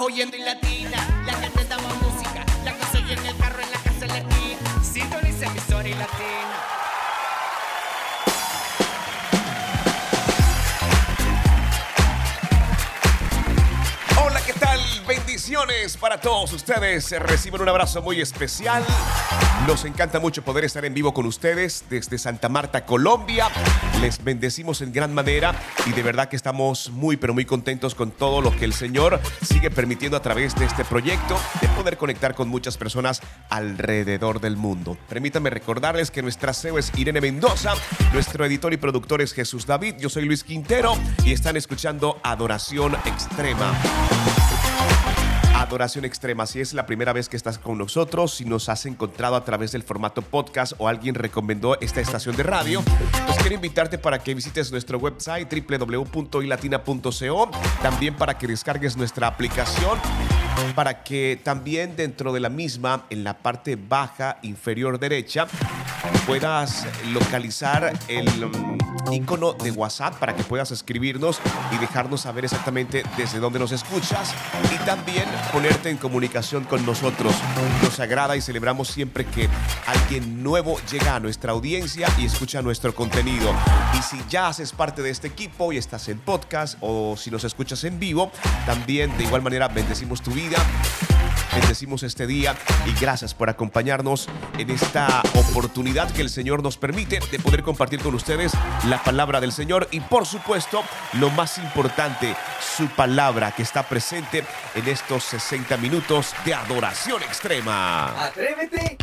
oyendo y latina. La que te damos música, la que soy en el carro, en la casa, en la esquina. Sintoniza y latina. Hola, ¿qué tal? Bendiciones para todos ustedes. Reciben un abrazo muy especial. Nos encanta mucho poder estar en vivo con ustedes desde Santa Marta, Colombia. Les bendecimos en gran manera y de verdad que estamos muy, pero muy contentos con todo lo que el Señor sigue permitiendo a través de este proyecto de poder conectar con muchas personas alrededor del mundo. Permítanme recordarles que nuestra CEO es Irene Mendoza, nuestro editor y productor es Jesús David, yo soy Luis Quintero y están escuchando Adoración Extrema. Adoración Extrema. Si es la primera vez que estás con nosotros, si nos has encontrado a través del formato podcast o alguien recomendó esta estación de radio, pues quiero invitarte para que visites nuestro website www.ilatina.co, también para que descargues nuestra aplicación para que también dentro de la misma, en la parte baja inferior derecha, puedas localizar el um, icono de WhatsApp para que puedas escribirnos y dejarnos saber exactamente desde dónde nos escuchas y también ponerte en comunicación con nosotros. Nos agrada y celebramos siempre que alguien nuevo llega a nuestra audiencia y escucha nuestro contenido. Y si ya haces parte de este equipo y estás en podcast o si nos escuchas en vivo, también de igual manera bendecimos tu vida. Bendecimos este día y gracias por acompañarnos en esta oportunidad que el Señor nos permite de poder compartir con ustedes la palabra del Señor y por supuesto lo más importante, su palabra que está presente en estos 60 minutos de adoración extrema. Atrévete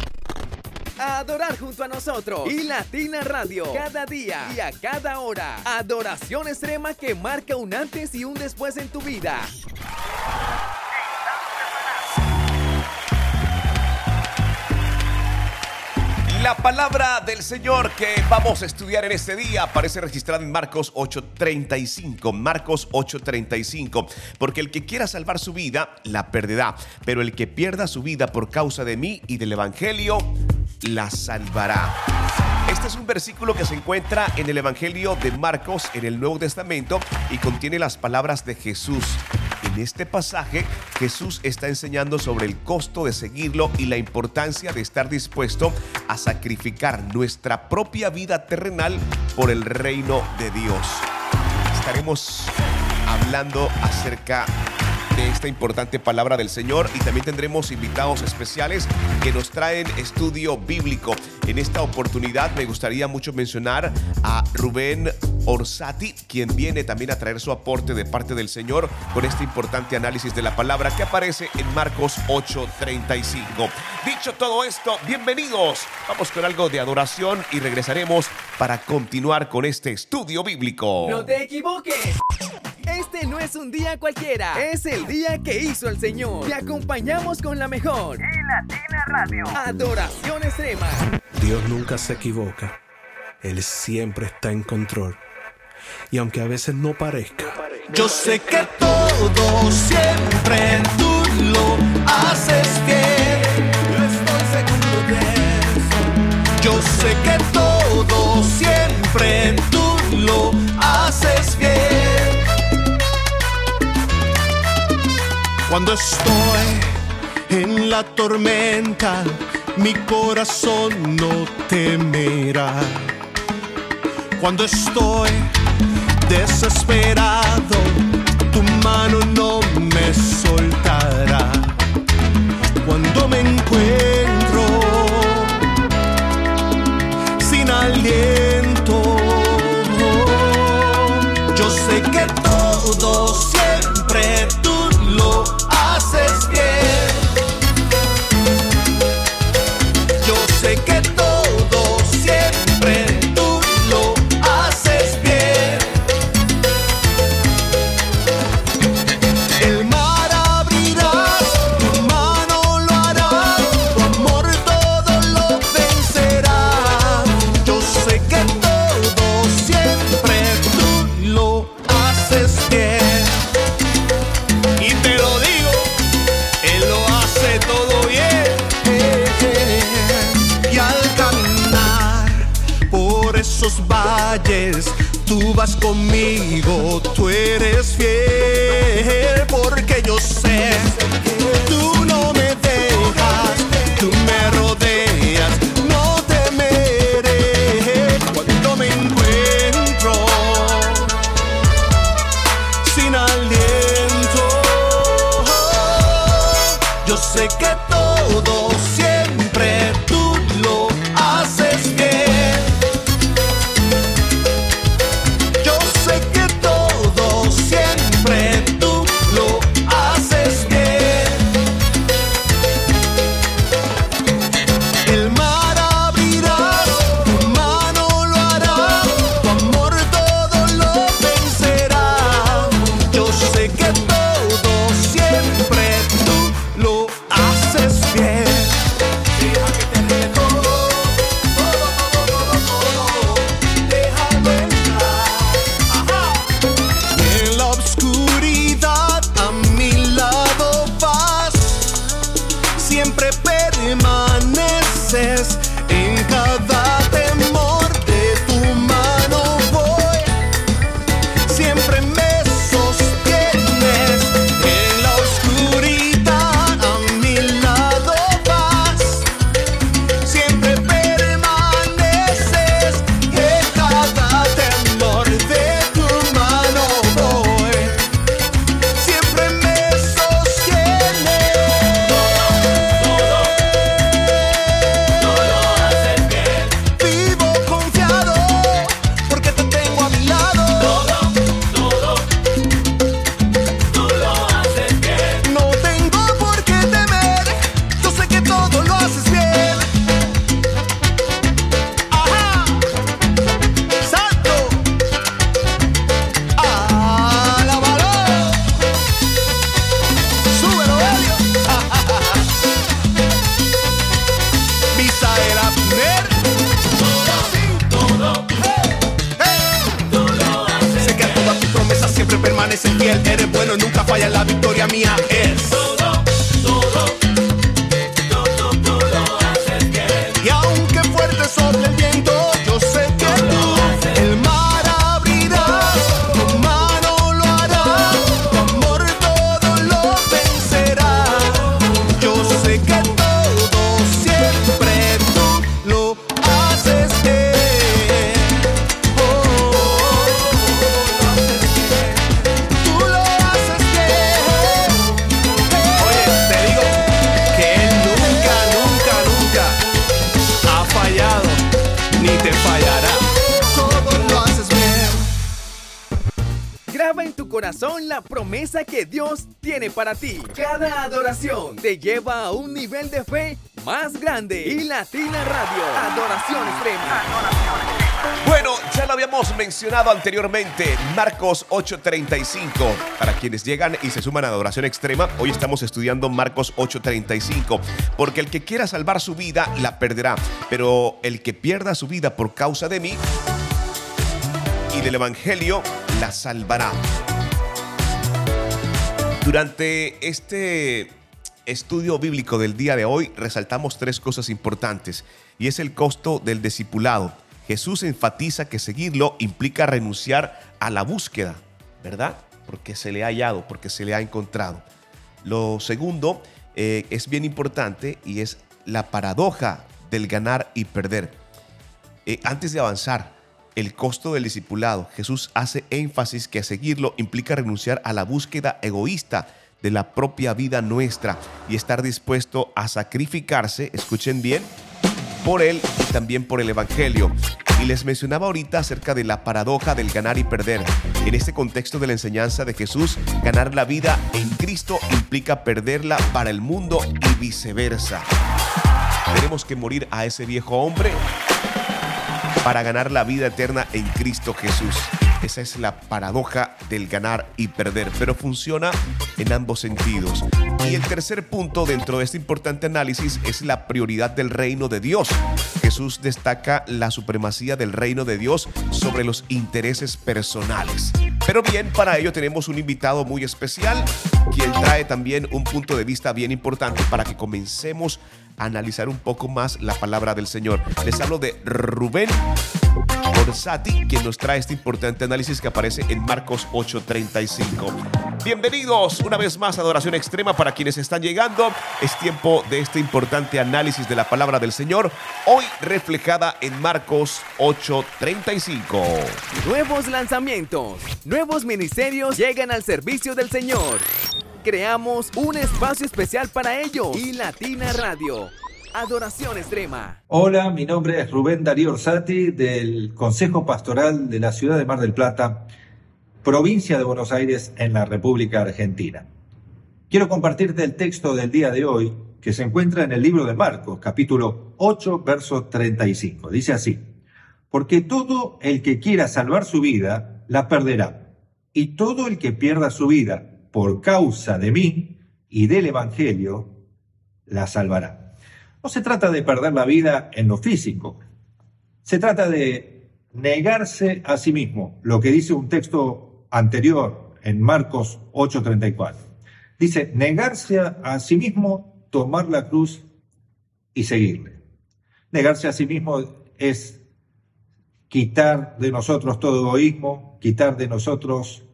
a adorar junto a nosotros y Latina Radio cada día y a cada hora. Adoración extrema que marca un antes y un después en tu vida. La palabra del Señor que vamos a estudiar en este día aparece registrada en Marcos 8:35. Marcos 8:35. Porque el que quiera salvar su vida, la perderá. Pero el que pierda su vida por causa de mí y del Evangelio, la salvará. Este es un versículo que se encuentra en el Evangelio de Marcos en el Nuevo Testamento y contiene las palabras de Jesús. En este pasaje, Jesús está enseñando sobre el costo de seguirlo y la importancia de estar dispuesto a sacrificar nuestra propia vida terrenal por el reino de Dios. Estaremos hablando acerca esta importante palabra del Señor y también tendremos invitados especiales que nos traen estudio bíblico. En esta oportunidad me gustaría mucho mencionar a Rubén Orsati, quien viene también a traer su aporte de parte del Señor con este importante análisis de la palabra que aparece en Marcos 8:35. Dicho todo esto, bienvenidos. Vamos con algo de adoración y regresaremos para continuar con este estudio bíblico. No te equivoques. Este no es un día cualquiera, es el día que hizo el Señor. Te acompañamos con la mejor. Latina Radio. Adoración extrema. Dios nunca se equivoca. Él siempre está en control. Y aunque a veces no parezca, Yo sé que todo siempre tú lo haces bien. Yo estoy seguro de eso. Yo sé que todo siempre tú lo haces bien. Cuando estoy en la tormenta, mi corazón no temerá. Cuando estoy desesperado, corazón la promesa que Dios tiene para ti. Cada adoración te lleva a un nivel de fe más grande. Y Latina Radio, Adoración Extrema. Bueno, ya lo habíamos mencionado anteriormente, Marcos 8:35. Para quienes llegan y se suman a Adoración Extrema, hoy estamos estudiando Marcos 8:35, porque el que quiera salvar su vida la perderá, pero el que pierda su vida por causa de mí y del Evangelio la salvará. Durante este estudio bíblico del día de hoy resaltamos tres cosas importantes y es el costo del discipulado. Jesús enfatiza que seguirlo implica renunciar a la búsqueda, ¿verdad? Porque se le ha hallado, porque se le ha encontrado. Lo segundo eh, es bien importante y es la paradoja del ganar y perder. Eh, antes de avanzar, el costo del discipulado, Jesús hace énfasis que seguirlo implica renunciar a la búsqueda egoísta de la propia vida nuestra y estar dispuesto a sacrificarse, escuchen bien, por Él y también por el Evangelio. Y les mencionaba ahorita acerca de la paradoja del ganar y perder. En este contexto de la enseñanza de Jesús, ganar la vida en Cristo implica perderla para el mundo y viceversa. Tenemos que morir a ese viejo hombre para ganar la vida eterna en Cristo Jesús. Esa es la paradoja del ganar y perder, pero funciona en ambos sentidos. Y el tercer punto dentro de este importante análisis es la prioridad del reino de Dios. Jesús destaca la supremacía del reino de Dios sobre los intereses personales. Pero bien, para ello tenemos un invitado muy especial, quien trae también un punto de vista bien importante para que comencemos a analizar un poco más la palabra del Señor. Les hablo de Rubén Orsati, quien nos trae este importante análisis que aparece en Marcos 8:35. Bienvenidos una vez más a Adoración Extrema para quienes están llegando. Es tiempo de este importante análisis de la palabra del Señor, hoy reflejada en Marcos 8:35. Nuevos lanzamientos, nuevos ministerios llegan al servicio del Señor. Creamos un espacio especial para ello y Latina Radio. Adoración Extrema. Hola, mi nombre es Rubén Darío Orsati del Consejo Pastoral de la Ciudad de Mar del Plata, provincia de Buenos Aires en la República Argentina. Quiero compartirte el texto del día de hoy que se encuentra en el libro de Marcos, capítulo 8, verso 35. Dice así, porque todo el que quiera salvar su vida, la perderá, y todo el que pierda su vida por causa de mí y del Evangelio, la salvará. No se trata de perder la vida en lo físico, se trata de negarse a sí mismo, lo que dice un texto anterior en Marcos 8:34. Dice, negarse a sí mismo, tomar la cruz y seguirle. Negarse a sí mismo es quitar de nosotros todo egoísmo, quitar de nosotros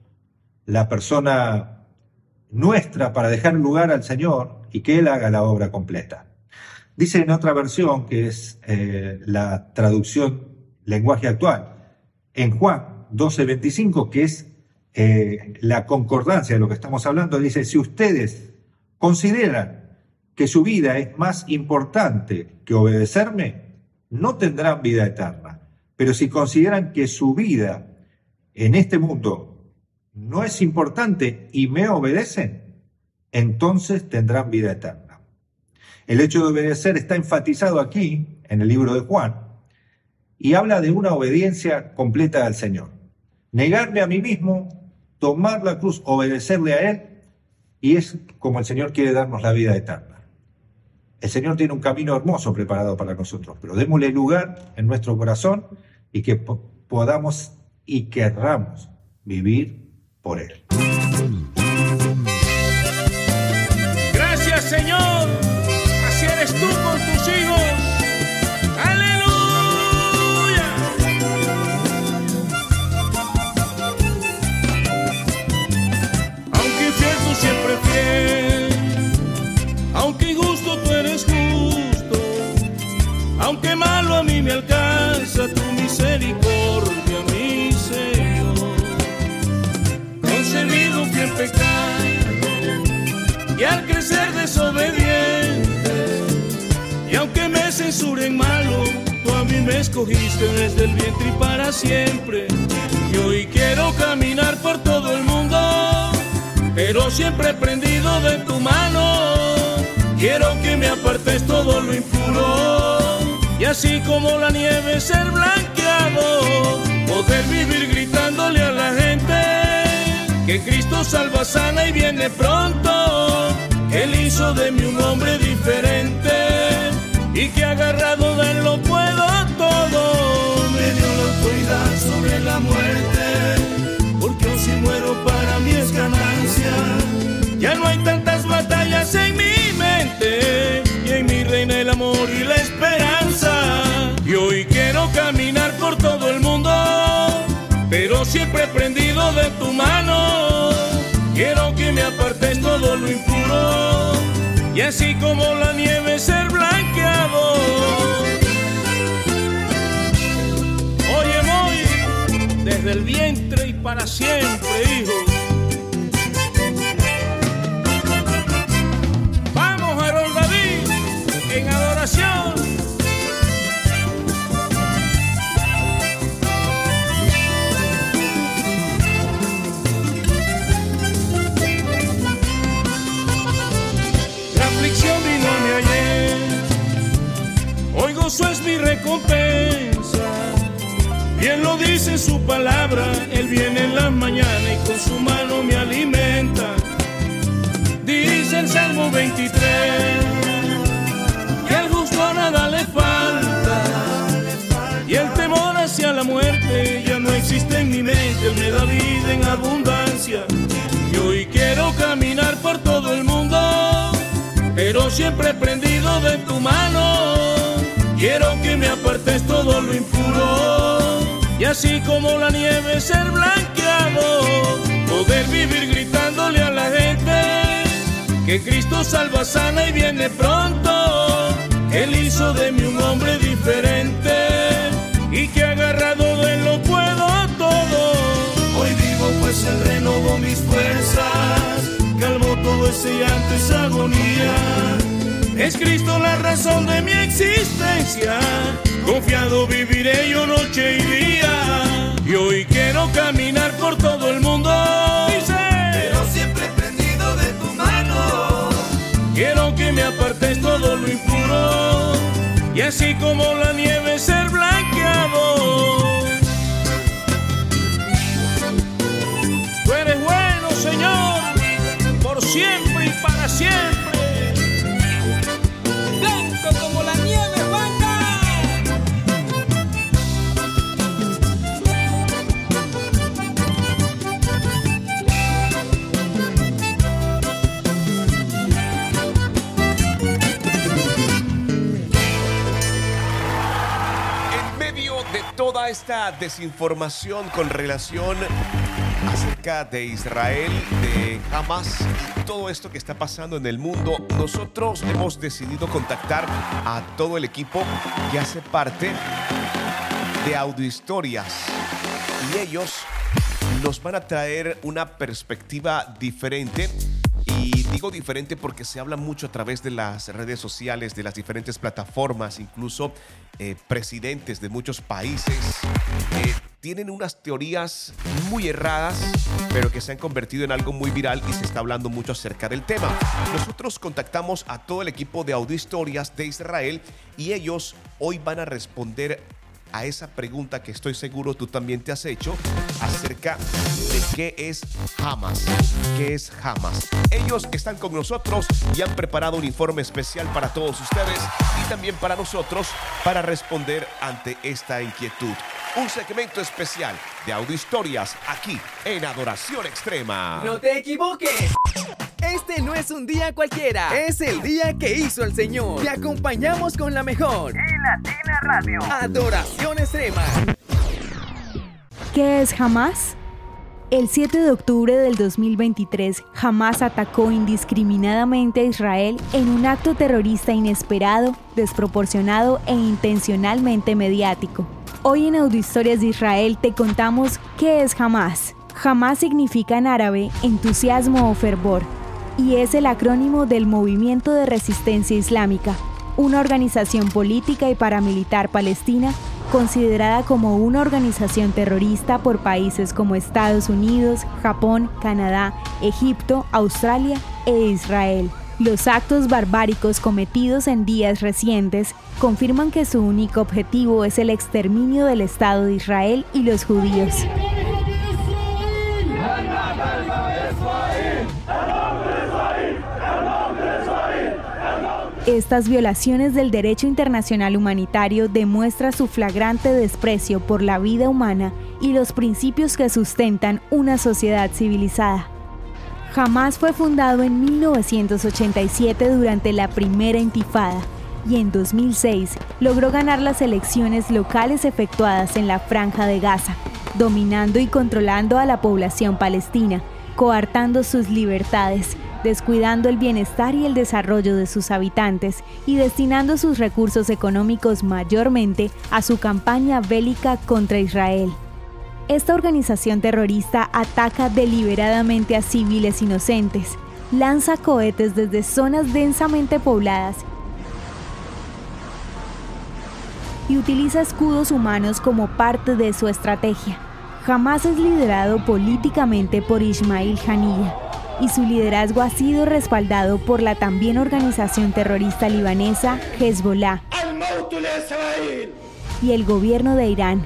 la persona nuestra para dejar lugar al Señor y que Él haga la obra completa. Dice en otra versión, que es eh, la traducción lenguaje actual, en Juan 12:25, que es eh, la concordancia de lo que estamos hablando, dice, si ustedes consideran que su vida es más importante que obedecerme, no tendrán vida eterna. Pero si consideran que su vida en este mundo no es importante y me obedecen, entonces tendrán vida eterna. El hecho de obedecer está enfatizado aquí, en el libro de Juan, y habla de una obediencia completa al Señor. Negarme a mí mismo, tomar la cruz, obedecerle a Él, y es como el Señor quiere darnos la vida eterna. El Señor tiene un camino hermoso preparado para nosotros, pero démosle lugar en nuestro corazón y que po- podamos y querramos vivir por Él. Señor. Aunque malo a mí me alcanza tu misericordia, mi Señor. Concebido fui en pecado y al crecer desobediente. Y aunque me censuren malo, tú a mí me escogiste desde el vientre y para siempre. Y hoy quiero caminar por todo el mundo, pero siempre prendido de tu mano. Quiero que me apartes todo lo impuro y así como la nieve ser blanqueado, poder vivir gritándole a la gente que Cristo salva, sana y viene pronto. que Él hizo de mí un hombre diferente y que agarrado de él lo puedo todo. Me dio la autoridad sobre la muerte, porque aun si muero para mí es ganancia. Ya no hay tantas batallas en mi mente siempre prendido de tu mano. Quiero que me apartes todo lo impuro y así como la nieve ser blanqueado. Oye, voy desde el vientre y para siempre, hijo. Bien lo dice su palabra, Él viene en la mañana y con su mano me alimenta. Dice el Salmo 23, que al justo nada le falta. Y el temor hacia la muerte ya no existe en mi mente, Él me da vida en abundancia. Y hoy quiero caminar por todo el mundo, pero siempre prendido de tu mano. Quiero que me apartes todo lo impuro, y así como la nieve ser blanqueado, poder vivir gritándole a la gente que Cristo salva, sana y viene pronto. Él hizo de mí un hombre diferente y que agarrado de él lo puedo todo. Hoy vivo pues él renovó mis fuerzas, calmó todo ese llanto, esa agonía. Es Cristo la razón de mi existencia, confiado viviré yo noche y día. Y hoy quiero caminar por todo el mundo. Pero siempre prendido de tu mano. Quiero que me apartes todo lo impuro y así como la nieve ser blanqueado. Tú eres bueno, Señor, por siempre desinformación con relación acerca de Israel, de Hamas y todo esto que está pasando en el mundo, nosotros hemos decidido contactar a todo el equipo que hace parte de Audiohistorias y ellos nos van a traer una perspectiva diferente. Digo diferente porque se habla mucho a través de las redes sociales, de las diferentes plataformas, incluso eh, presidentes de muchos países eh, tienen unas teorías muy erradas, pero que se han convertido en algo muy viral y se está hablando mucho acerca del tema. Nosotros contactamos a todo el equipo de Audio Historias de Israel y ellos hoy van a responder a esa pregunta que estoy seguro tú también te has hecho acerca de qué es Hamas. ¿Qué es Hamas? Ellos están con nosotros y han preparado un informe especial para todos ustedes y también para nosotros para responder ante esta inquietud. Un segmento especial de audio historias aquí en Adoración Extrema. No te equivoques. Este no es un día cualquiera, es el día que hizo el Señor. Te acompañamos con la mejor. Y Latina Radio. Adoración extrema. ¿Qué es Hamas? El 7 de octubre del 2023, Hamas atacó indiscriminadamente a Israel en un acto terrorista inesperado, desproporcionado e intencionalmente mediático. Hoy en Audiohistorias de Israel te contamos qué es Hamas. Hamas significa en árabe entusiasmo o fervor y es el acrónimo del Movimiento de Resistencia Islámica, una organización política y paramilitar palestina considerada como una organización terrorista por países como Estados Unidos, Japón, Canadá, Egipto, Australia e Israel. Los actos barbáricos cometidos en días recientes confirman que su único objetivo es el exterminio del Estado de Israel y los judíos. Estas violaciones del derecho internacional humanitario demuestran su flagrante desprecio por la vida humana y los principios que sustentan una sociedad civilizada. Jamás fue fundado en 1987 durante la primera intifada y en 2006 logró ganar las elecciones locales efectuadas en la franja de Gaza, dominando y controlando a la población palestina, coartando sus libertades descuidando el bienestar y el desarrollo de sus habitantes y destinando sus recursos económicos mayormente a su campaña bélica contra Israel. Esta organización terrorista ataca deliberadamente a civiles inocentes, lanza cohetes desde zonas densamente pobladas y utiliza escudos humanos como parte de su estrategia. Jamás es liderado políticamente por Ismail Haniyeh, y su liderazgo ha sido respaldado por la también organización terrorista libanesa Hezbollah y el gobierno de Irán.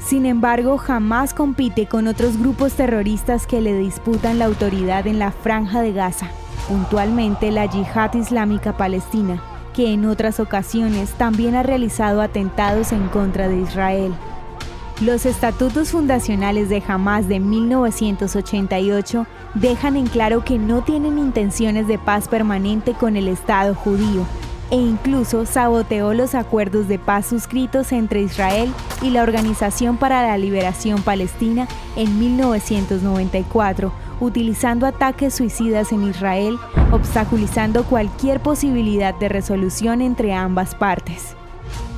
Sin embargo, jamás compite con otros grupos terroristas que le disputan la autoridad en la franja de Gaza, puntualmente la Yihad Islámica Palestina, que en otras ocasiones también ha realizado atentados en contra de Israel. Los estatutos fundacionales de Hamas de 1988 dejan en claro que no tienen intenciones de paz permanente con el Estado judío e incluso saboteó los acuerdos de paz suscritos entre Israel y la Organización para la Liberación Palestina en 1994, utilizando ataques suicidas en Israel, obstaculizando cualquier posibilidad de resolución entre ambas partes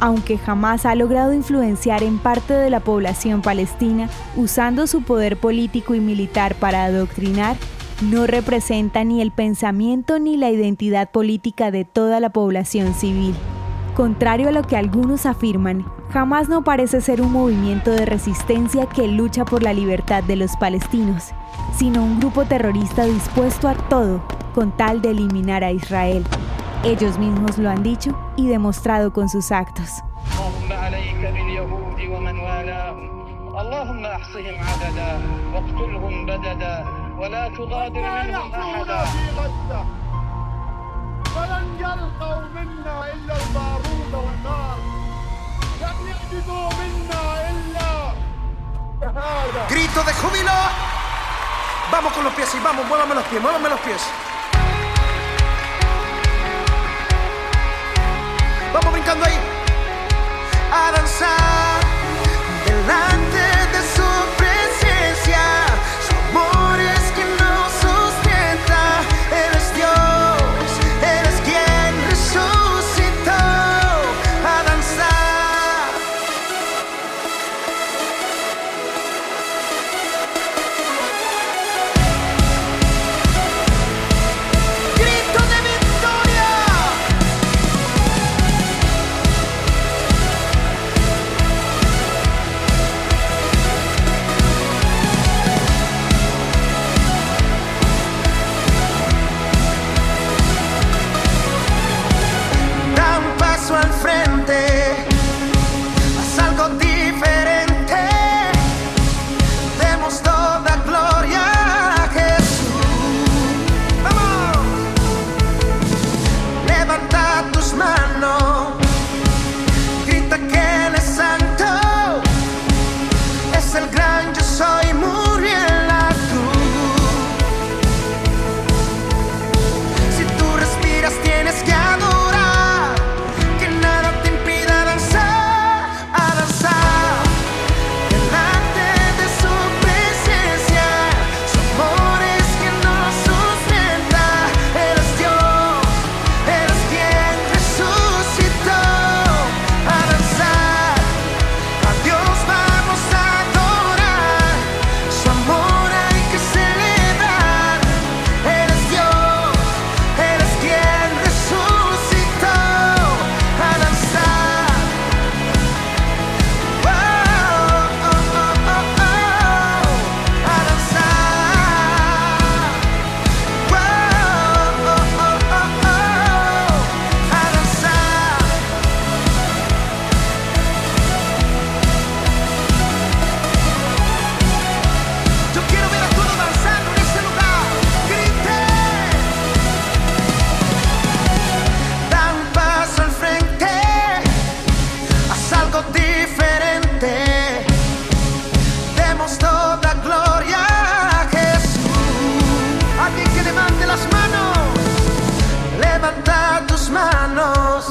aunque jamás ha logrado influenciar en parte de la población palestina usando su poder político y militar para adoctrinar, no representa ni el pensamiento ni la identidad política de toda la población civil. Contrario a lo que algunos afirman, jamás no parece ser un movimiento de resistencia que lucha por la libertad de los palestinos, sino un grupo terrorista dispuesto a todo con tal de eliminar a Israel. Ellos mismos lo han dicho y demostrado con sus actos. Grito de júbilo. Vamos con los pies y vamos, muévame los pies, muévame los pies. Vamos brincando ahí. A danzar tus manos,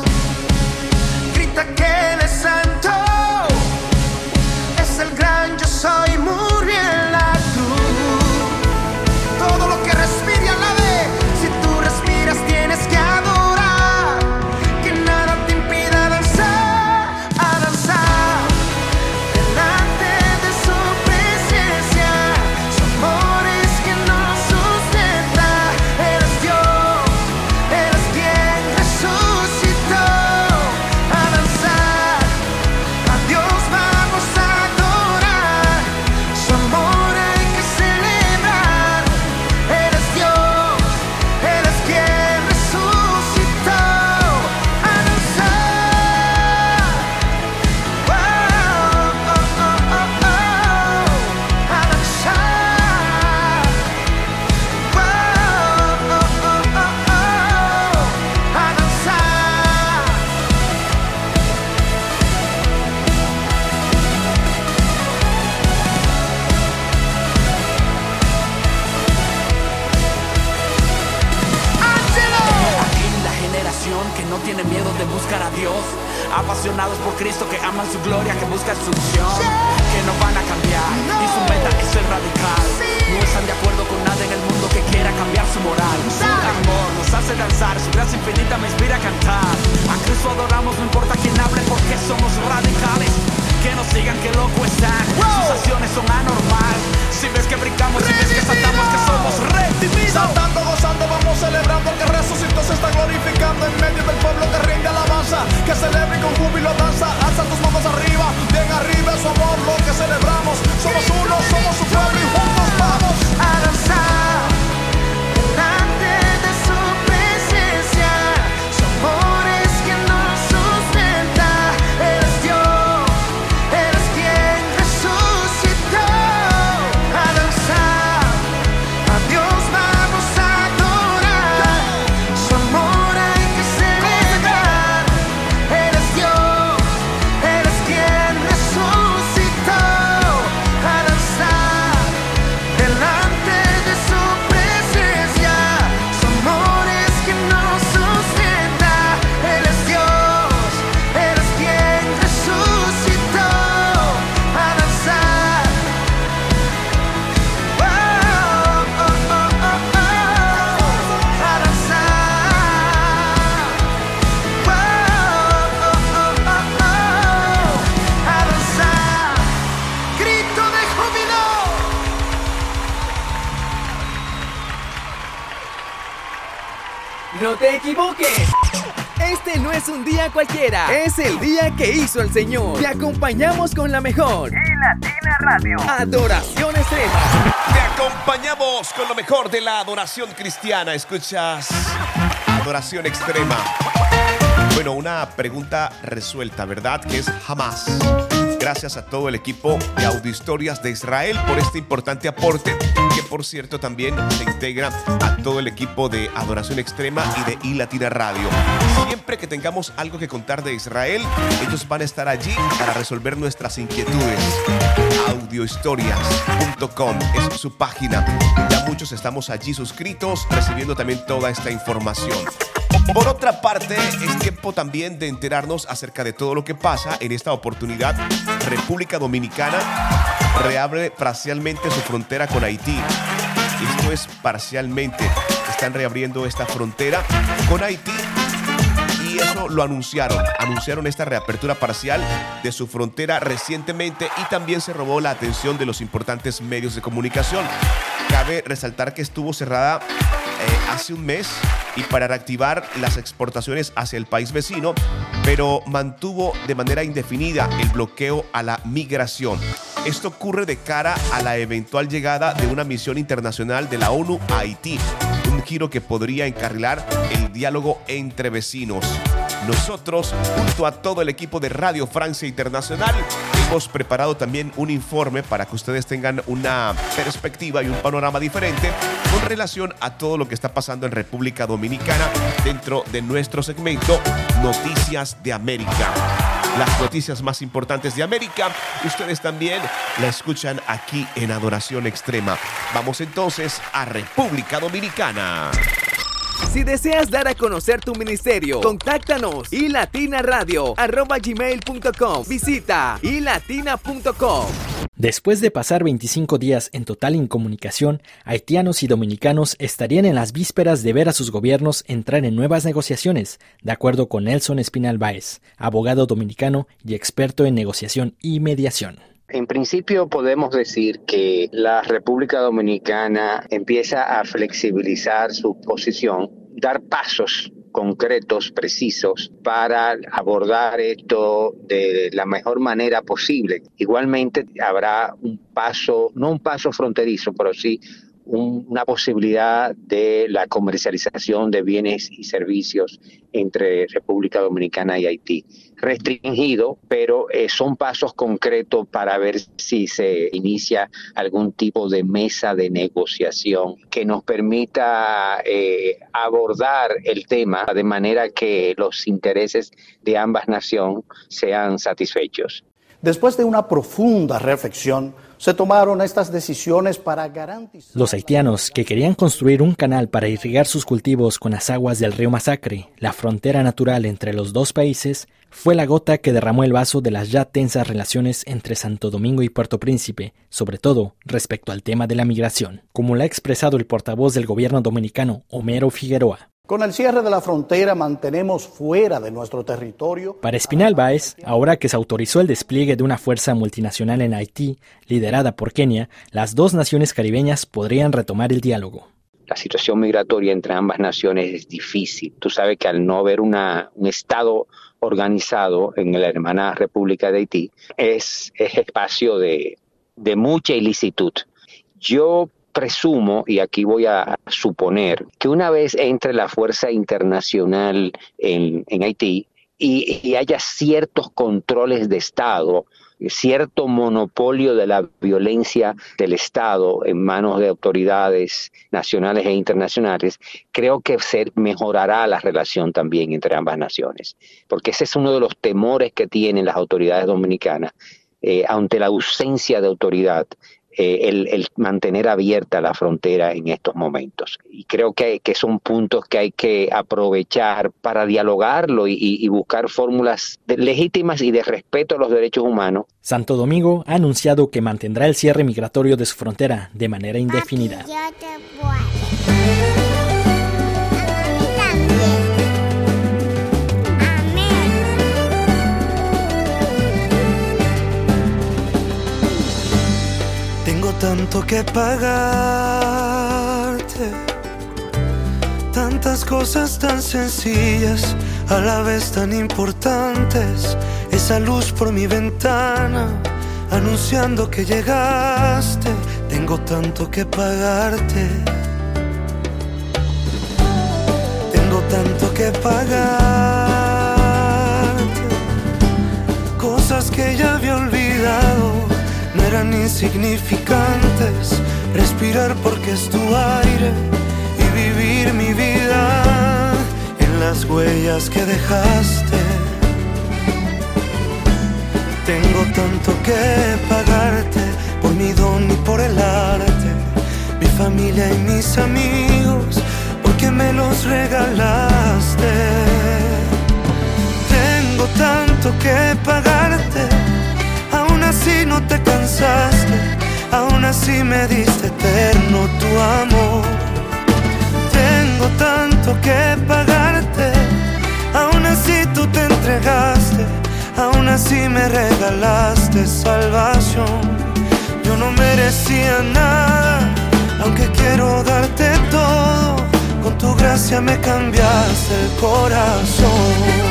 grita que es el día que hizo el Señor. Te acompañamos con la mejor. Y Latina Radio. Adoración extrema. Te acompañamos con lo mejor de la adoración cristiana. Escuchas adoración extrema. Bueno, una pregunta resuelta, ¿verdad? Que es jamás. Gracias a todo el equipo de Audiohistorias de Israel por este importante aporte, que por cierto también se integra a todo el equipo de Adoración Extrema y de iLatina Radio. Siempre que tengamos algo que contar de Israel, ellos van a estar allí para resolver nuestras inquietudes. Audiohistorias.com es su página. Ya muchos estamos allí suscritos, recibiendo también toda esta información. Por otra parte, es tiempo también de enterarnos acerca de todo lo que pasa en esta oportunidad. República Dominicana reabre parcialmente su frontera con Haití. Esto es parcialmente. Están reabriendo esta frontera con Haití y eso lo anunciaron. Anunciaron esta reapertura parcial de su frontera recientemente y también se robó la atención de los importantes medios de comunicación. Cabe resaltar que estuvo cerrada hace un mes y para reactivar las exportaciones hacia el país vecino, pero mantuvo de manera indefinida el bloqueo a la migración. Esto ocurre de cara a la eventual llegada de una misión internacional de la ONU a Haití, un giro que podría encarrilar el diálogo entre vecinos. Nosotros, junto a todo el equipo de Radio Francia Internacional, hemos preparado también un informe para que ustedes tengan una perspectiva y un panorama diferente con relación a todo lo que está pasando en República Dominicana dentro de nuestro segmento Noticias de América. Las noticias más importantes de América, ustedes también la escuchan aquí en Adoración Extrema. Vamos entonces a República Dominicana. Si deseas dar a conocer tu ministerio, contáctanos gmail.com. Visita ilatina.com. Después de pasar 25 días en total incomunicación, haitianos y dominicanos estarían en las vísperas de ver a sus gobiernos entrar en nuevas negociaciones, de acuerdo con Nelson Espinal Báez, abogado dominicano y experto en negociación y mediación. En principio podemos decir que la República Dominicana empieza a flexibilizar su posición, dar pasos concretos, precisos, para abordar esto de la mejor manera posible. Igualmente habrá un paso, no un paso fronterizo, pero sí un- una posibilidad de la comercialización de bienes y servicios entre República Dominicana y Haití. Restringido, pero eh, son pasos concretos para ver si se inicia algún tipo de mesa de negociación que nos permita eh, abordar el tema de manera que los intereses de ambas naciones sean satisfechos. Después de una profunda reflexión se tomaron estas decisiones para garantizar. Los haitianos, que querían construir un canal para irrigar sus cultivos con las aguas del río Masacre, la frontera natural entre los dos países, fue la gota que derramó el vaso de las ya tensas relaciones entre Santo Domingo y Puerto Príncipe, sobre todo respecto al tema de la migración, como lo ha expresado el portavoz del gobierno dominicano, Homero Figueroa. Con el cierre de la frontera mantenemos fuera de nuestro territorio. Para Espinal Báez, ahora que se autorizó el despliegue de una fuerza multinacional en Haití, liderada por Kenia, las dos naciones caribeñas podrían retomar el diálogo. La situación migratoria entre ambas naciones es difícil. Tú sabes que al no haber una, un Estado organizado en la hermana República de Haití, es, es espacio de, de mucha ilicitud. Yo presumo, y aquí voy a suponer, que una vez entre la fuerza internacional en, en Haití y, y, haya ciertos controles de Estado, cierto monopolio de la violencia del Estado en manos de autoridades nacionales e internacionales, creo que se mejorará la relación también entre ambas naciones, porque ese es uno de los temores que tienen las autoridades dominicanas eh, ante la ausencia de autoridad eh, el, el, mantener abierta la frontera en estos momentos. Y creo que, que son puntos que hay que aprovechar para dialogarlo y, y buscar fórmulas legítimas y de respeto a los derechos humanos. Santo Domingo ha anunciado que mantendrá el cierre migratorio de su frontera de manera indefinida. Tanto que pagarte. Tantas cosas tan sencillas, a la vez tan importantes. Esa luz por mi ventana, anunciando que llegaste. Tengo tanto que pagarte. Tengo tanto que pagarte. Cosas que ya había olvidado eran insignificantes. Respirar porque es tu aire y vivir mi vida en las huellas que dejaste. Tengo tanto que pagarte por mi don y por el arte, mi familia y mis amigos, porque me los regalaste. Tengo tanto que pagarte así no te cansaste, aún así me diste eterno tu amor. Tengo tanto que pagarte, aún así tú te entregaste, aún así me regalaste salvación. Yo no merecía nada, aunque quiero darte todo, con tu gracia me cambiaste el corazón.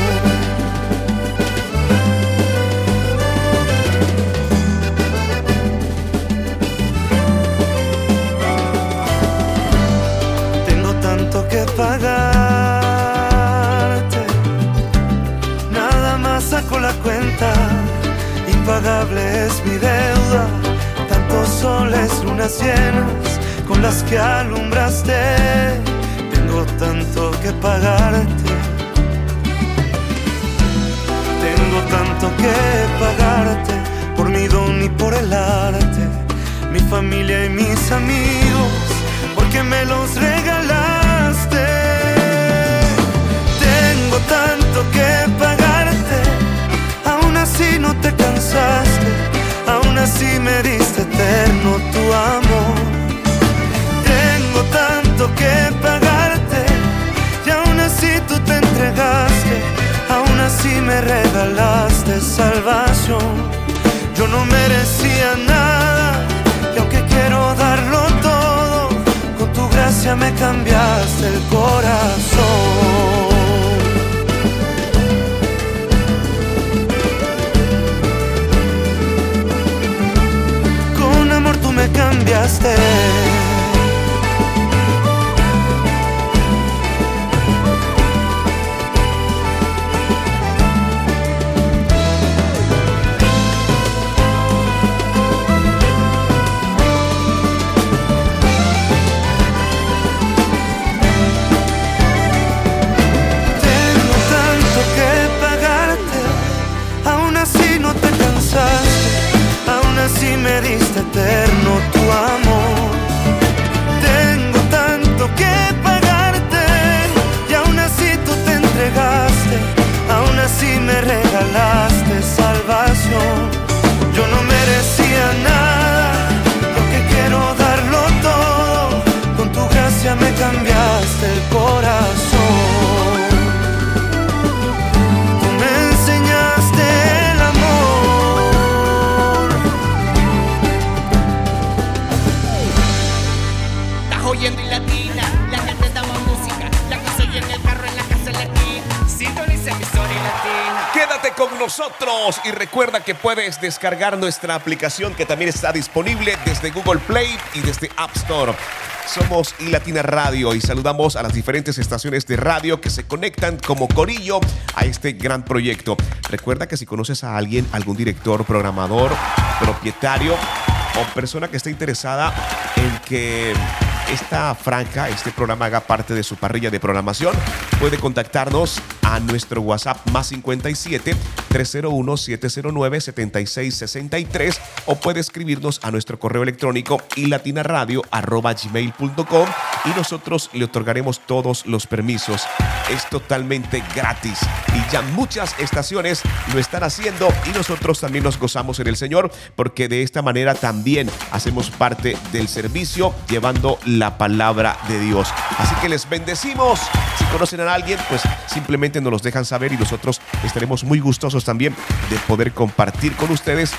Impagable es mi deuda. Tantos soles, lunas llenas con las que alumbraste. Tengo tanto que pagarte. Tengo tanto que pagarte por mi don y por el arte. Mi familia y mis amigos, porque me los aún así me diste eterno tu amor. Tengo tanto que pagarte, y aún así tú te entregaste, aún así me regalaste salvación. Yo no merecía nada, y aunque quiero darlo todo, con tu gracia me cambiaste el corazón. Cambiaste. me diste eterno tu amor. Tengo tanto que pagarte y aún así tú te entregaste, aún así me regalaste salvación. Yo no merecía nada, lo que quiero darlo todo, con tu gracia me cambiaste. Quédate con nosotros y recuerda que puedes descargar nuestra aplicación que también está disponible desde Google Play y desde App Store. Somos iLatina Radio y saludamos a las diferentes estaciones de radio que se conectan como corillo a este gran proyecto. Recuerda que si conoces a alguien, algún director, programador, propietario o persona que esté interesada en que esta franja, este programa haga parte de su parrilla de programación, puede contactarnos a nuestro WhatsApp más 57 301 709 7663 o puede escribirnos a nuestro correo electrónico ilatinaradio@gmail.com y nosotros le otorgaremos todos los permisos. Es totalmente gratis y ya muchas estaciones lo están haciendo y nosotros también nos gozamos en el Señor porque de esta manera también hacemos parte del servicio llevando la palabra de Dios. Así que les bendecimos. Si conocen a alguien, pues simplemente nos los dejan saber y nosotros estaremos muy gustosos también de poder compartir con ustedes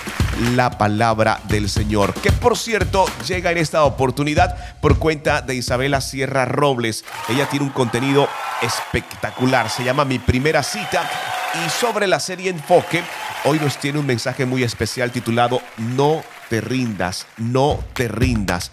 la palabra del Señor. Que por cierto llega en esta oportunidad por cuenta de Isabela Sierra Robles. Ella tiene un contenido espectacular. Se llama Mi primera cita y sobre la serie Enfoque, hoy nos tiene un mensaje muy especial titulado No te rindas, no te rindas.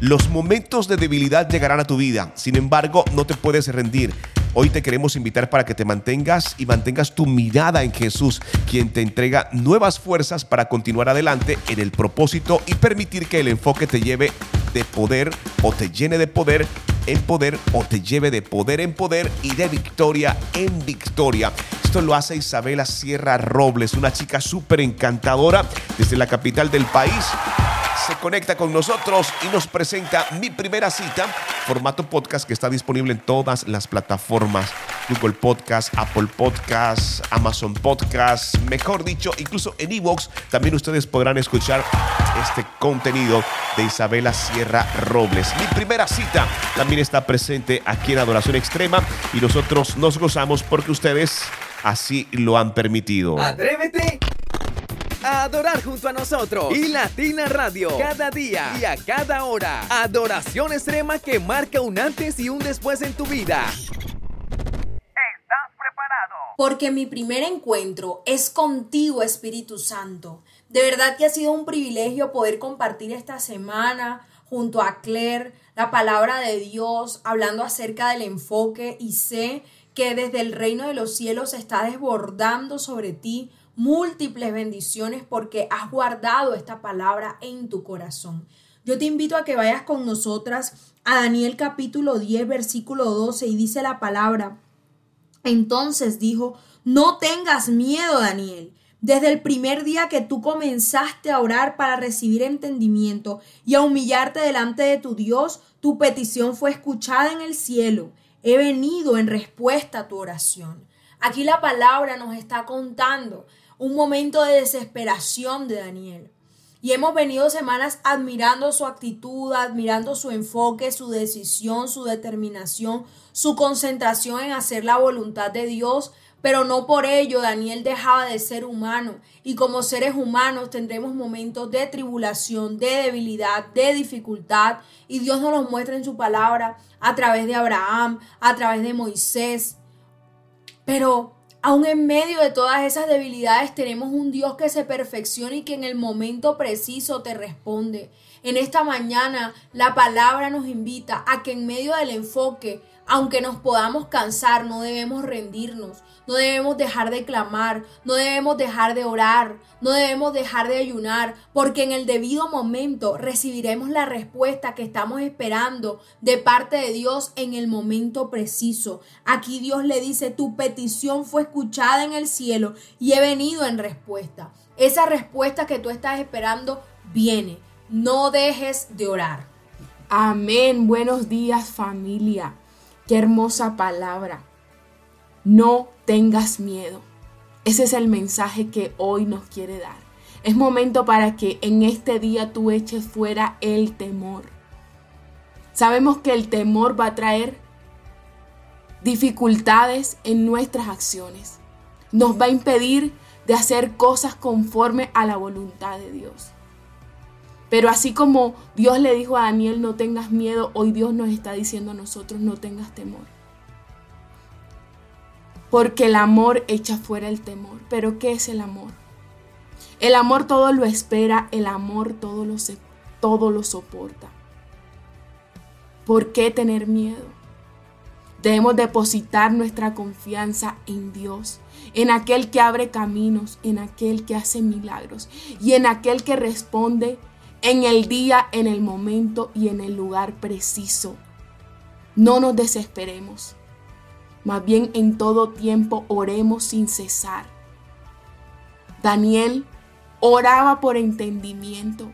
Los momentos de debilidad llegarán a tu vida, sin embargo, no te puedes rendir. Hoy te queremos invitar para que te mantengas y mantengas tu mirada en Jesús, quien te entrega nuevas fuerzas para continuar adelante en el propósito y permitir que el enfoque te lleve de poder o te llene de poder en poder o te lleve de poder en poder y de victoria en victoria. Esto lo hace Isabela Sierra Robles, una chica súper encantadora desde la capital del país se conecta con nosotros y nos presenta mi primera cita, formato podcast que está disponible en todas las plataformas, Google Podcast, Apple Podcast, Amazon Podcast, mejor dicho, incluso en Evox también ustedes podrán escuchar este contenido de Isabela Sierra Robles. Mi primera cita también está presente aquí en Adoración Extrema y nosotros nos gozamos porque ustedes así lo han permitido. Atrévete a adorar junto a nosotros y Latina Radio cada día y a cada hora. Adoración extrema que marca un antes y un después en tu vida. Porque mi primer encuentro es contigo, Espíritu Santo. De verdad que ha sido un privilegio poder compartir esta semana junto a Claire la palabra de Dios, hablando acerca del enfoque y sé que desde el reino de los cielos se está desbordando sobre ti múltiples bendiciones porque has guardado esta palabra en tu corazón. Yo te invito a que vayas con nosotras a Daniel capítulo 10, versículo 12 y dice la palabra. Entonces dijo, no tengas miedo, Daniel. Desde el primer día que tú comenzaste a orar para recibir entendimiento y a humillarte delante de tu Dios, tu petición fue escuchada en el cielo. He venido en respuesta a tu oración. Aquí la palabra nos está contando un momento de desesperación de Daniel. Y hemos venido semanas admirando su actitud, admirando su enfoque, su decisión, su determinación, su concentración en hacer la voluntad de Dios. Pero no por ello Daniel dejaba de ser humano. Y como seres humanos tendremos momentos de tribulación, de debilidad, de dificultad. Y Dios nos los muestra en su palabra a través de Abraham, a través de Moisés. Pero Aún en medio de todas esas debilidades tenemos un Dios que se perfecciona y que en el momento preciso te responde. En esta mañana la palabra nos invita a que en medio del enfoque aunque nos podamos cansar, no debemos rendirnos, no debemos dejar de clamar, no debemos dejar de orar, no debemos dejar de ayunar, porque en el debido momento recibiremos la respuesta que estamos esperando de parte de Dios en el momento preciso. Aquí Dios le dice, tu petición fue escuchada en el cielo y he venido en respuesta. Esa respuesta que tú estás esperando viene. No dejes de orar. Amén. Buenos días familia. Qué hermosa palabra. No tengas miedo. Ese es el mensaje que hoy nos quiere dar. Es momento para que en este día tú eches fuera el temor. Sabemos que el temor va a traer dificultades en nuestras acciones. Nos va a impedir de hacer cosas conforme a la voluntad de Dios. Pero así como Dios le dijo a Daniel, no tengas miedo, hoy Dios nos está diciendo a nosotros, no tengas temor. porque el amor echa fuera el temor. Pero ¿qué es el amor? El amor todo lo espera, el amor todo lo, todo lo soporta. ¿Por qué tener miedo? Debemos depositar nuestra confianza en Dios, en aquel que abre caminos, en aquel que hace milagros y en aquel que responde en el día, en el momento y en el lugar preciso. No nos desesperemos. Más bien en todo tiempo oremos sin cesar. Daniel oraba por entendimiento.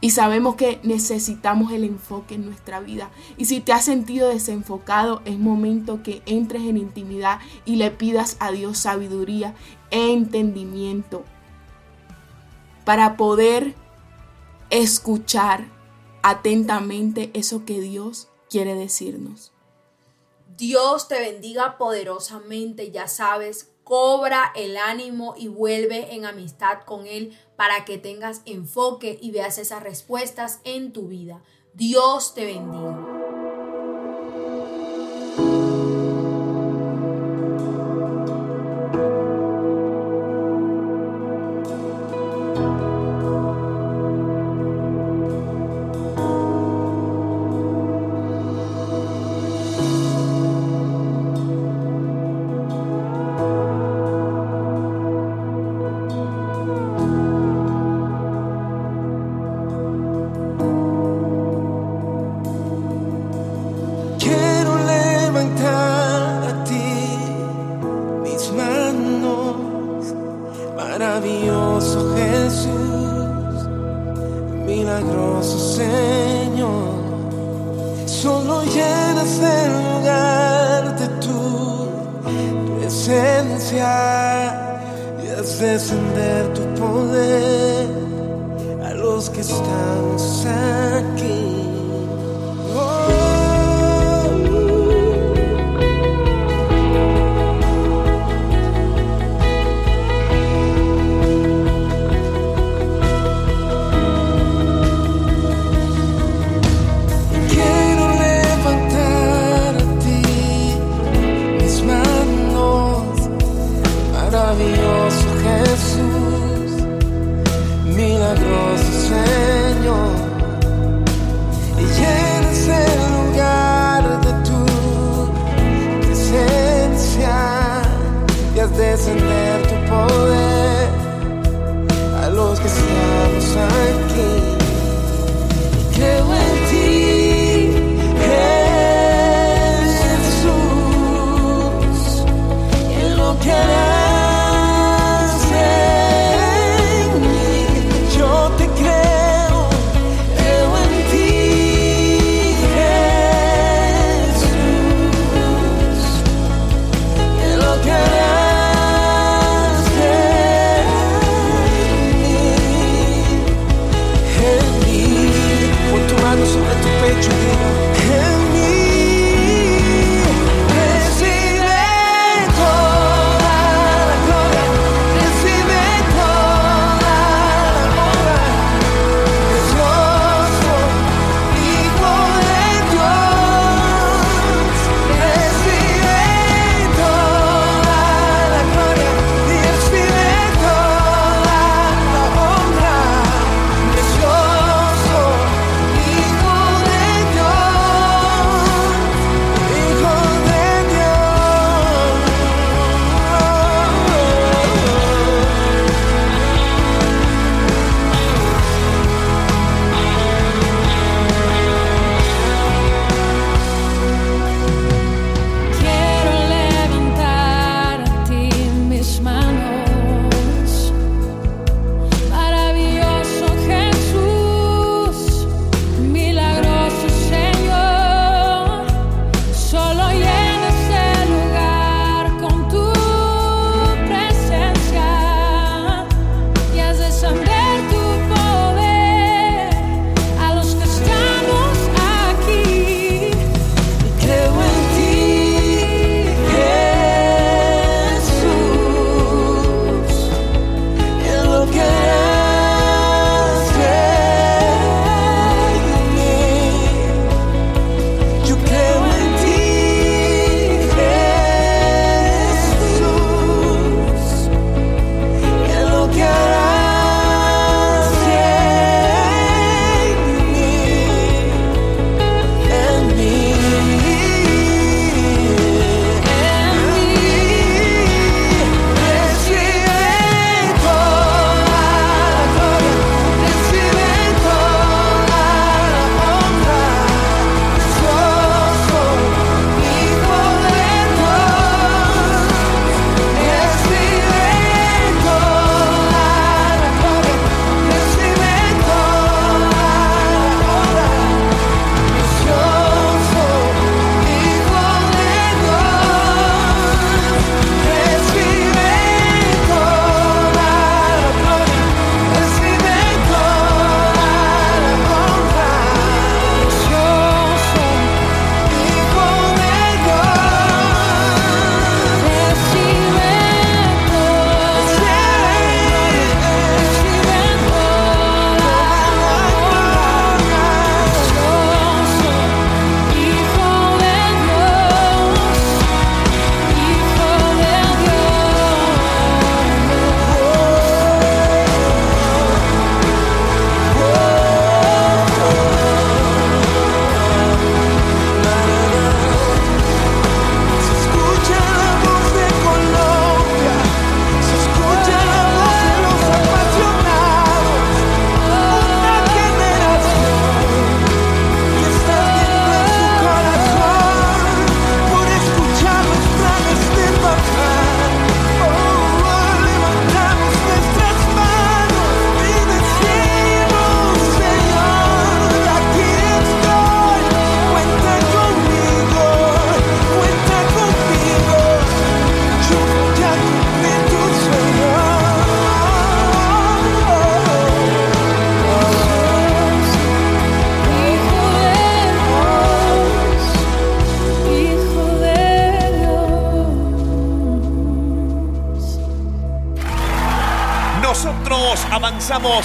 Y sabemos que necesitamos el enfoque en nuestra vida. Y si te has sentido desenfocado, es momento que entres en intimidad y le pidas a Dios sabiduría e entendimiento para poder escuchar atentamente eso que Dios quiere decirnos. Dios te bendiga poderosamente, ya sabes, cobra el ánimo y vuelve en amistad con Él para que tengas enfoque y veas esas respuestas en tu vida. Dios te bendiga.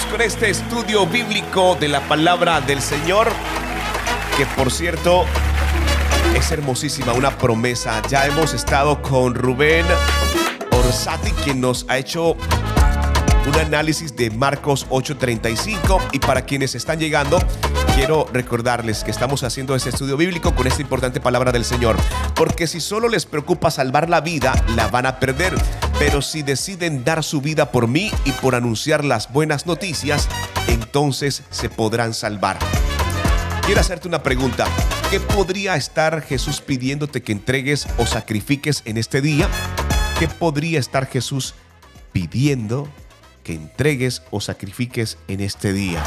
Con este estudio bíblico de la palabra del Señor, que por cierto es hermosísima, una promesa. Ya hemos estado con Rubén Orsati, quien nos ha hecho un análisis de Marcos 8:35 y para quienes están llegando, quiero recordarles que estamos haciendo este estudio bíblico con esta importante palabra del Señor, porque si solo les preocupa salvar la vida, la van a perder, pero si deciden dar su vida por mí y por anunciar las buenas noticias, entonces se podrán salvar. Quiero hacerte una pregunta. ¿Qué podría estar Jesús pidiéndote que entregues o sacrifiques en este día? ¿Qué podría estar Jesús pidiendo que entregues o sacrifiques en este día?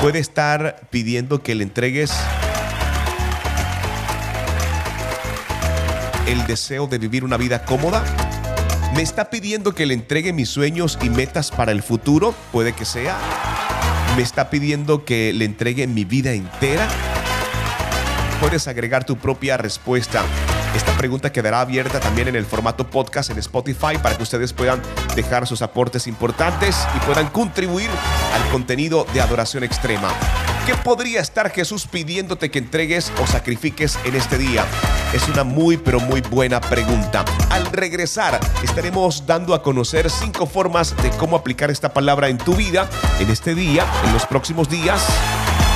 Puede estar pidiendo que le entregues el deseo de vivir una vida cómoda. ¿Me está pidiendo que le entregue mis sueños y metas para el futuro? Puede que sea. ¿Me está pidiendo que le entregue mi vida entera? Puedes agregar tu propia respuesta. Esta pregunta quedará abierta también en el formato podcast en Spotify para que ustedes puedan dejar sus aportes importantes y puedan contribuir al contenido de adoración extrema. ¿Qué podría estar Jesús pidiéndote que entregues o sacrifiques en este día? Es una muy pero muy buena pregunta. Al regresar estaremos dando a conocer cinco formas de cómo aplicar esta palabra en tu vida en este día, en los próximos días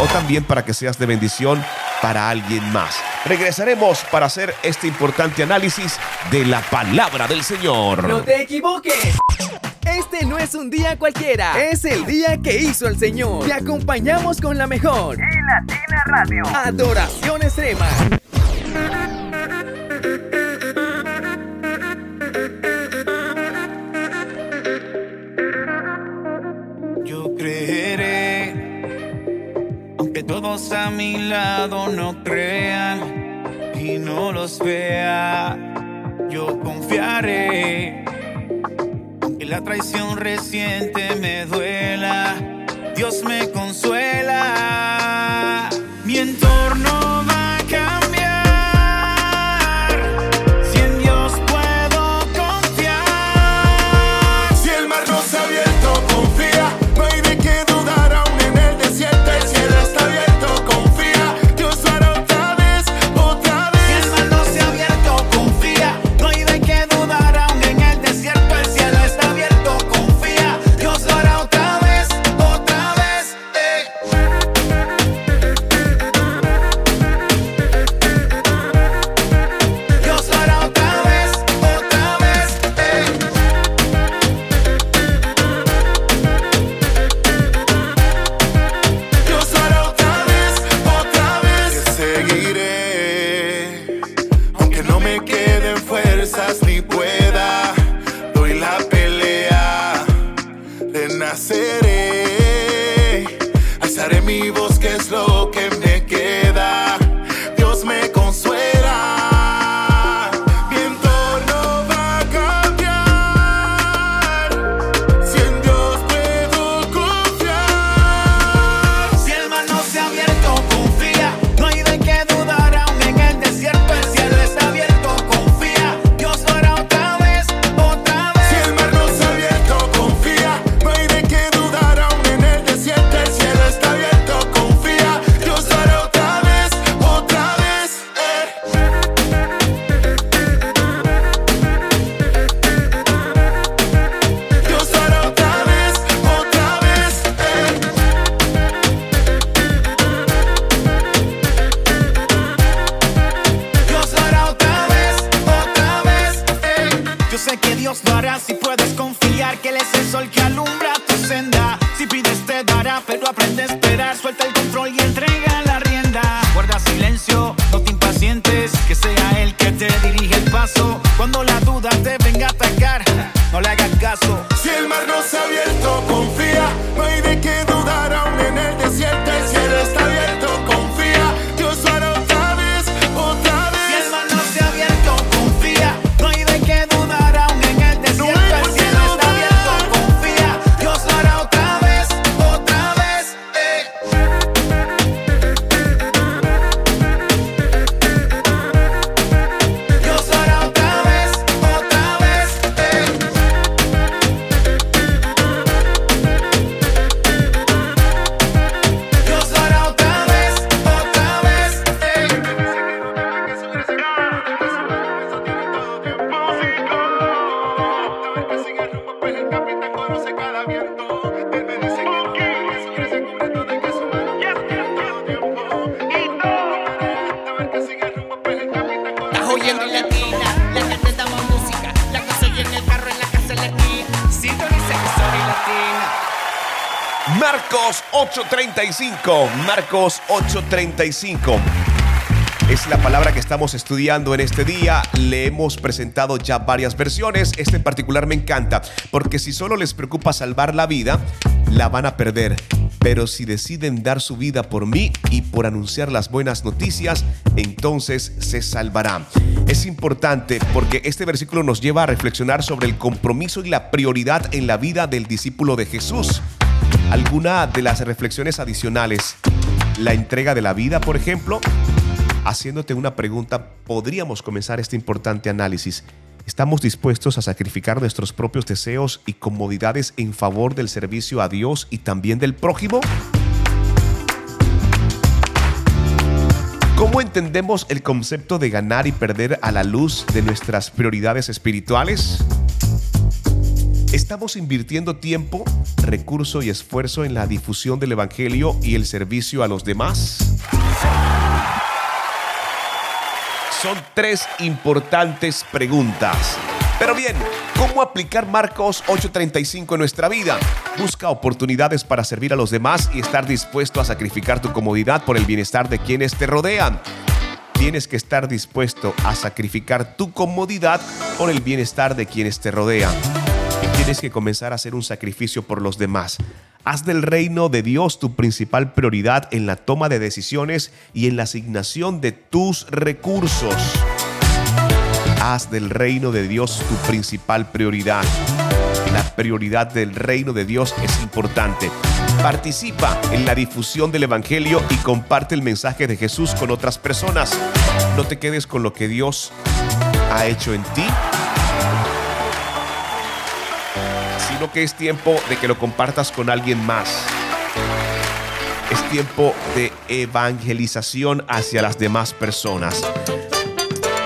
o también para que seas de bendición para alguien más. Regresaremos para hacer este importante análisis de la palabra del Señor. No te equivoques. Este no es un día cualquiera, es el día que hizo el Señor. Te acompañamos con la mejor. Y Latina Radio. Adoración extrema. Yo creeré, aunque todos a mi lado no crean y no los vea, yo confiaré, la traición reciente me duela, Dios me consuela, mi entorno Marcos 8:35. Marcos 8:35. Es la palabra que estamos estudiando en este día. Le hemos presentado ya varias versiones. Este en particular me encanta porque si solo les preocupa salvar la vida, la van a perder. Pero si deciden dar su vida por mí y por anunciar las buenas noticias, entonces se salvarán. Es importante porque este versículo nos lleva a reflexionar sobre el compromiso y la prioridad en la vida del discípulo de Jesús. Alguna de las reflexiones adicionales, la entrega de la vida, por ejemplo, haciéndote una pregunta, podríamos comenzar este importante análisis. ¿Estamos dispuestos a sacrificar nuestros propios deseos y comodidades en favor del servicio a Dios y también del prójimo? ¿Cómo entendemos el concepto de ganar y perder a la luz de nuestras prioridades espirituales? ¿Estamos invirtiendo tiempo, recurso y esfuerzo en la difusión del Evangelio y el servicio a los demás? Son tres importantes preguntas. Pero bien, ¿cómo aplicar Marcos 8:35 en nuestra vida? Busca oportunidades para servir a los demás y estar dispuesto a sacrificar tu comodidad por el bienestar de quienes te rodean. Tienes que estar dispuesto a sacrificar tu comodidad por el bienestar de quienes te rodean. Tienes que comenzar a hacer un sacrificio por los demás. Haz del reino de Dios tu principal prioridad en la toma de decisiones y en la asignación de tus recursos. Haz del reino de Dios tu principal prioridad. La prioridad del reino de Dios es importante. Participa en la difusión del Evangelio y comparte el mensaje de Jesús con otras personas. No te quedes con lo que Dios ha hecho en ti, sino que es tiempo de que lo compartas con alguien más. Es tiempo de evangelización hacia las demás personas.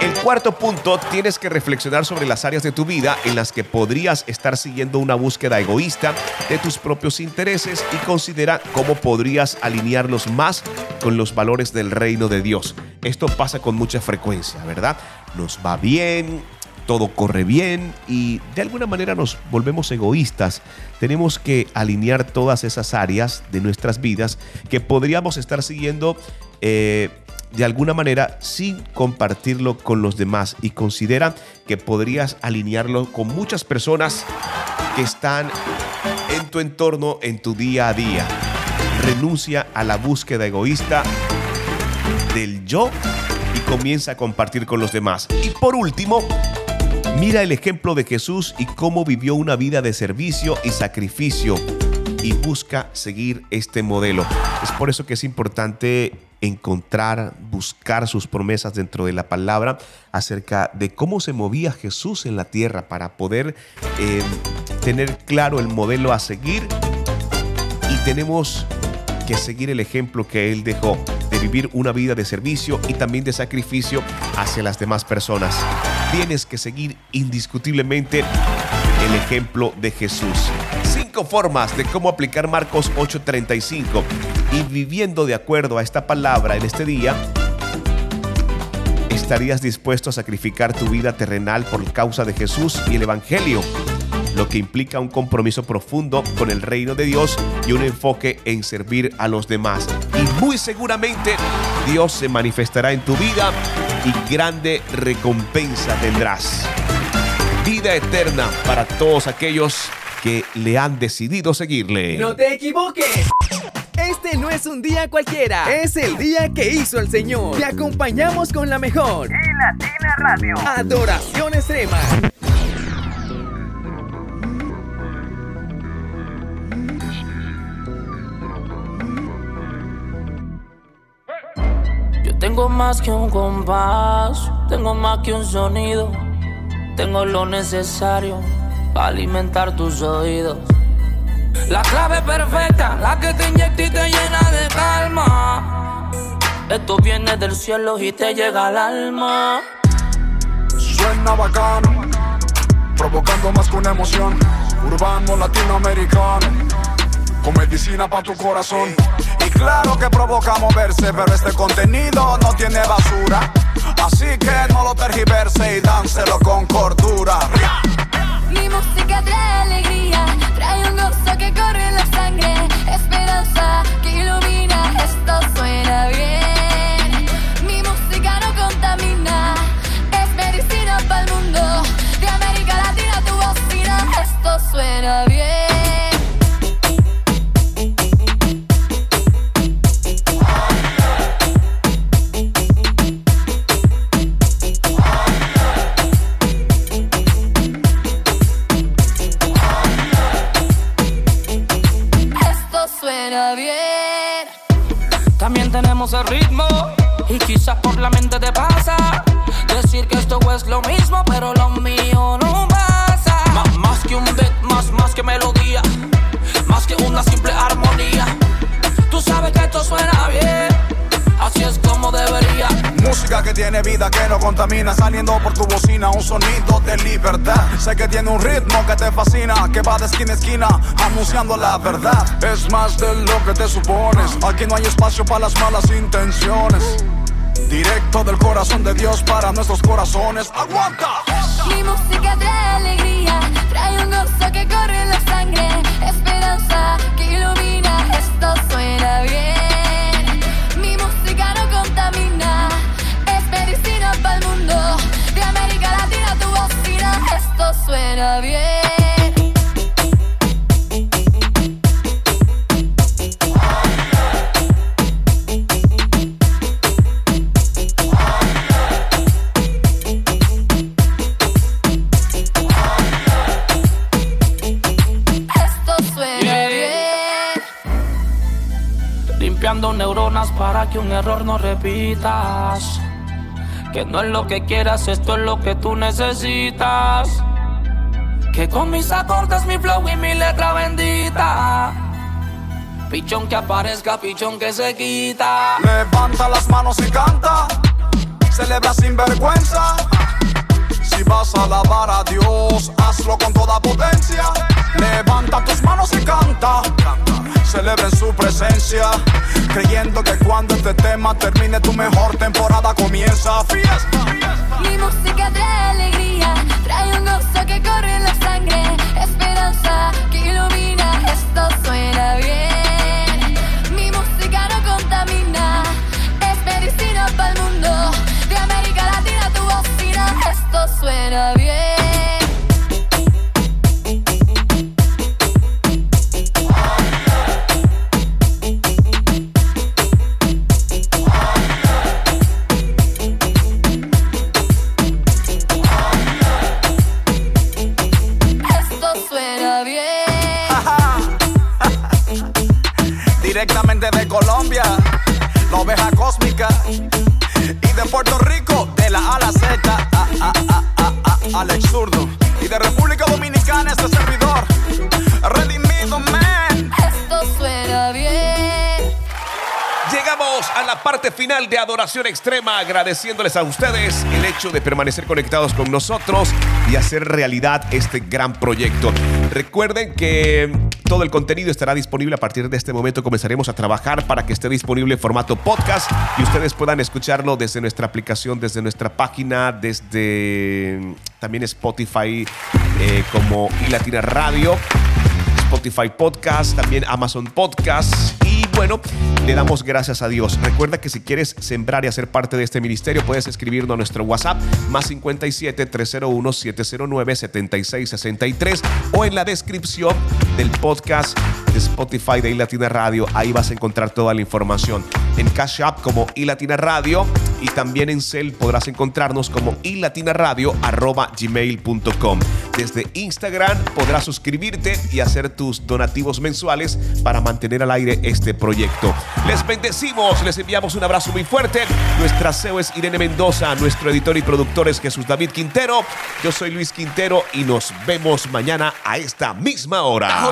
El cuarto punto, tienes que reflexionar sobre las áreas de tu vida en las que podrías estar siguiendo una búsqueda egoísta de tus propios intereses y considera cómo podrías alinearlos más con los valores del reino de Dios. Esto pasa con mucha frecuencia, ¿verdad? Nos va bien, todo corre bien y de alguna manera nos volvemos egoístas. Tenemos que alinear todas esas áreas de nuestras vidas que podríamos estar siguiendo eh, de alguna manera sin compartirlo con los demás y considera que podrías alinearlo con muchas personas que están en tu entorno, en tu día a día. Renuncia a la búsqueda egoísta del yo y comienza a compartir con los demás. Y por último, Mira el ejemplo de Jesús y cómo vivió una vida de servicio y sacrificio y busca seguir este modelo. Es por eso que es importante encontrar, buscar sus promesas dentro de la palabra acerca de cómo se movía Jesús en la tierra para poder eh, tener claro el modelo a seguir y tenemos que seguir el ejemplo que Él dejó de vivir una vida de servicio y también de sacrificio hacia las demás personas. Tienes que seguir indiscutiblemente el ejemplo de Jesús. Cinco formas de cómo aplicar Marcos 8:35 y viviendo de acuerdo a esta palabra en este día, estarías dispuesto a sacrificar tu vida terrenal por causa de Jesús y el Evangelio lo que implica un compromiso profundo con el reino de Dios y un enfoque en servir a los demás. Y muy seguramente Dios se manifestará en tu vida y grande recompensa tendrás. Vida eterna para todos aquellos que le han decidido seguirle. No te equivoques. Este no es un día cualquiera, es el día que hizo el Señor. Te acompañamos con la mejor. Y Latina Radio. Adoración extrema. Tengo más que un compás, tengo más que un sonido, tengo lo necesario para alimentar tus oídos. La clave perfecta, la que te inyecta y te llena de calma. Esto viene del cielo y te llega al alma. Suena bacano, provocando más que una emoción. Urbano latinoamericano, con medicina para tu corazón. Y claro que provoca moverse, pero este contenido no tiene basura. Así que no lo tergiverse y dánselo con cordura. Mi música trae alegría, trae un gozo que corre en la sangre, esperanza que ilumina, esto suena bien. Mi música no contamina, es medicina para el mundo, de América Latina tu bocina, esto suena bien. Ritmo. Y quizás por la mente te pasa decir que esto es lo mismo, pero lo mío no que tiene vida, que no contamina, saliendo por tu bocina, un sonido de libertad. Sé que tiene un ritmo que te fascina, que va de esquina a esquina, anunciando la verdad. Es más de lo que te supones, aquí no hay espacio para las malas intenciones. Directo del corazón de Dios para nuestros corazones. ¡Aguanta! Mi música trae alegría, trae un gozo que corre en la sangre, esperanza que ilumina, Esto suena bien. Limpiando neuronas para que un error no repitas. Que no es lo que quieras, esto es lo que tú necesitas. Que con mis acordes, mi flow y mi letra bendita. Pichón que aparezca, pichón que se quita. Levanta las manos y canta. Celebra sin vergüenza. Si vas a alabar a Dios, hazlo con toda potencia. Levanta tus manos y canta. Celebra en su presencia. Creyendo que cuando este tema termine, tu mejor temporada comienza. Fiesta. Mi música trae alegría, trae un gozo que corre en la que ilumina, esto suena bien. Extrema, agradeciéndoles a ustedes el hecho de permanecer conectados con nosotros y hacer realidad este gran proyecto. Recuerden que todo el contenido estará disponible a partir de este momento. Comenzaremos a trabajar para que esté disponible en formato podcast y ustedes puedan escucharlo desde nuestra aplicación, desde nuestra página, desde también Spotify eh, como iLatina Radio. Spotify Podcast, también Amazon Podcast. Y bueno, le damos gracias a Dios. Recuerda que si quieres sembrar y hacer parte de este ministerio, puedes escribirnos a nuestro WhatsApp más 57 301 709 7663 o en la descripción del podcast de Spotify de iLatina Radio. Ahí vas a encontrar toda la información. En Cash App como iLatina Radio y también en Cell podrás encontrarnos como ilatinaradio.gmail.com. Desde Instagram podrás suscribirte y hacer tus donativos mensuales para mantener al aire este proyecto. Les bendecimos, les enviamos un abrazo muy fuerte. Nuestra CEO es Irene Mendoza, nuestro editor y productor es Jesús David Quintero. Yo soy Luis Quintero y nos vemos mañana a esta misma hora.